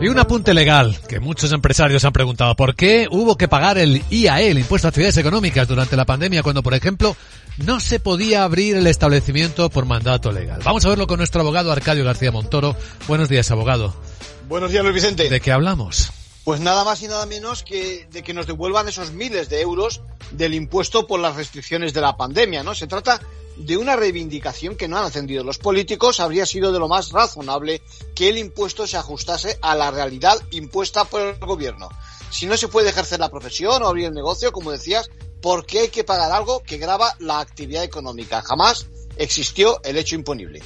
Y un apunte legal, que muchos empresarios han preguntado, ¿por qué hubo que pagar el IAE, el Impuesto a Actividades Económicas, durante la pandemia, cuando, por ejemplo, no se podía abrir el establecimiento por mandato legal? Vamos a verlo con nuestro abogado Arcadio García Montoro. Buenos días, abogado. Buenos días, Luis Vicente. ¿De qué hablamos? Pues nada más y nada menos que de que nos devuelvan esos miles de euros del impuesto por las restricciones de la pandemia, ¿no? Se trata de una reivindicación que no han atendido los políticos, habría sido de lo más razonable que el impuesto se ajustase a la realidad impuesta por el gobierno. Si no se puede ejercer la profesión o abrir el negocio, como decías, ¿por qué hay que pagar algo que grava la actividad económica? Jamás existió el hecho imponible.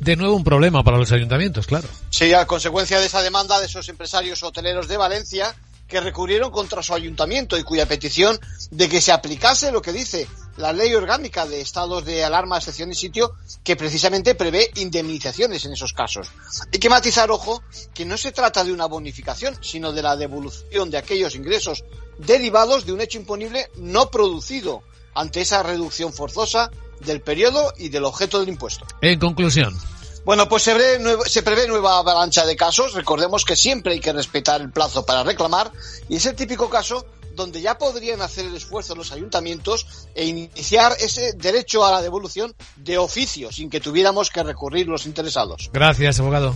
De nuevo un problema para los ayuntamientos, claro. Sí, a consecuencia de esa demanda de esos empresarios hoteleros de Valencia, que recurrieron contra su ayuntamiento y cuya petición de que se aplicase lo que dice la ley orgánica de estados de alarma, excepción y sitio, que precisamente prevé indemnizaciones en esos casos. Hay que matizar, ojo, que no se trata de una bonificación, sino de la devolución de aquellos ingresos derivados de un hecho imponible no producido ante esa reducción forzosa del periodo y del objeto del impuesto. En conclusión. Bueno, pues se prevé, se prevé nueva avalancha de casos. Recordemos que siempre hay que respetar el plazo para reclamar y es el típico caso donde ya podrían hacer el esfuerzo los ayuntamientos e iniciar ese derecho a la devolución de oficio sin que tuviéramos que recurrir los interesados. Gracias, abogado.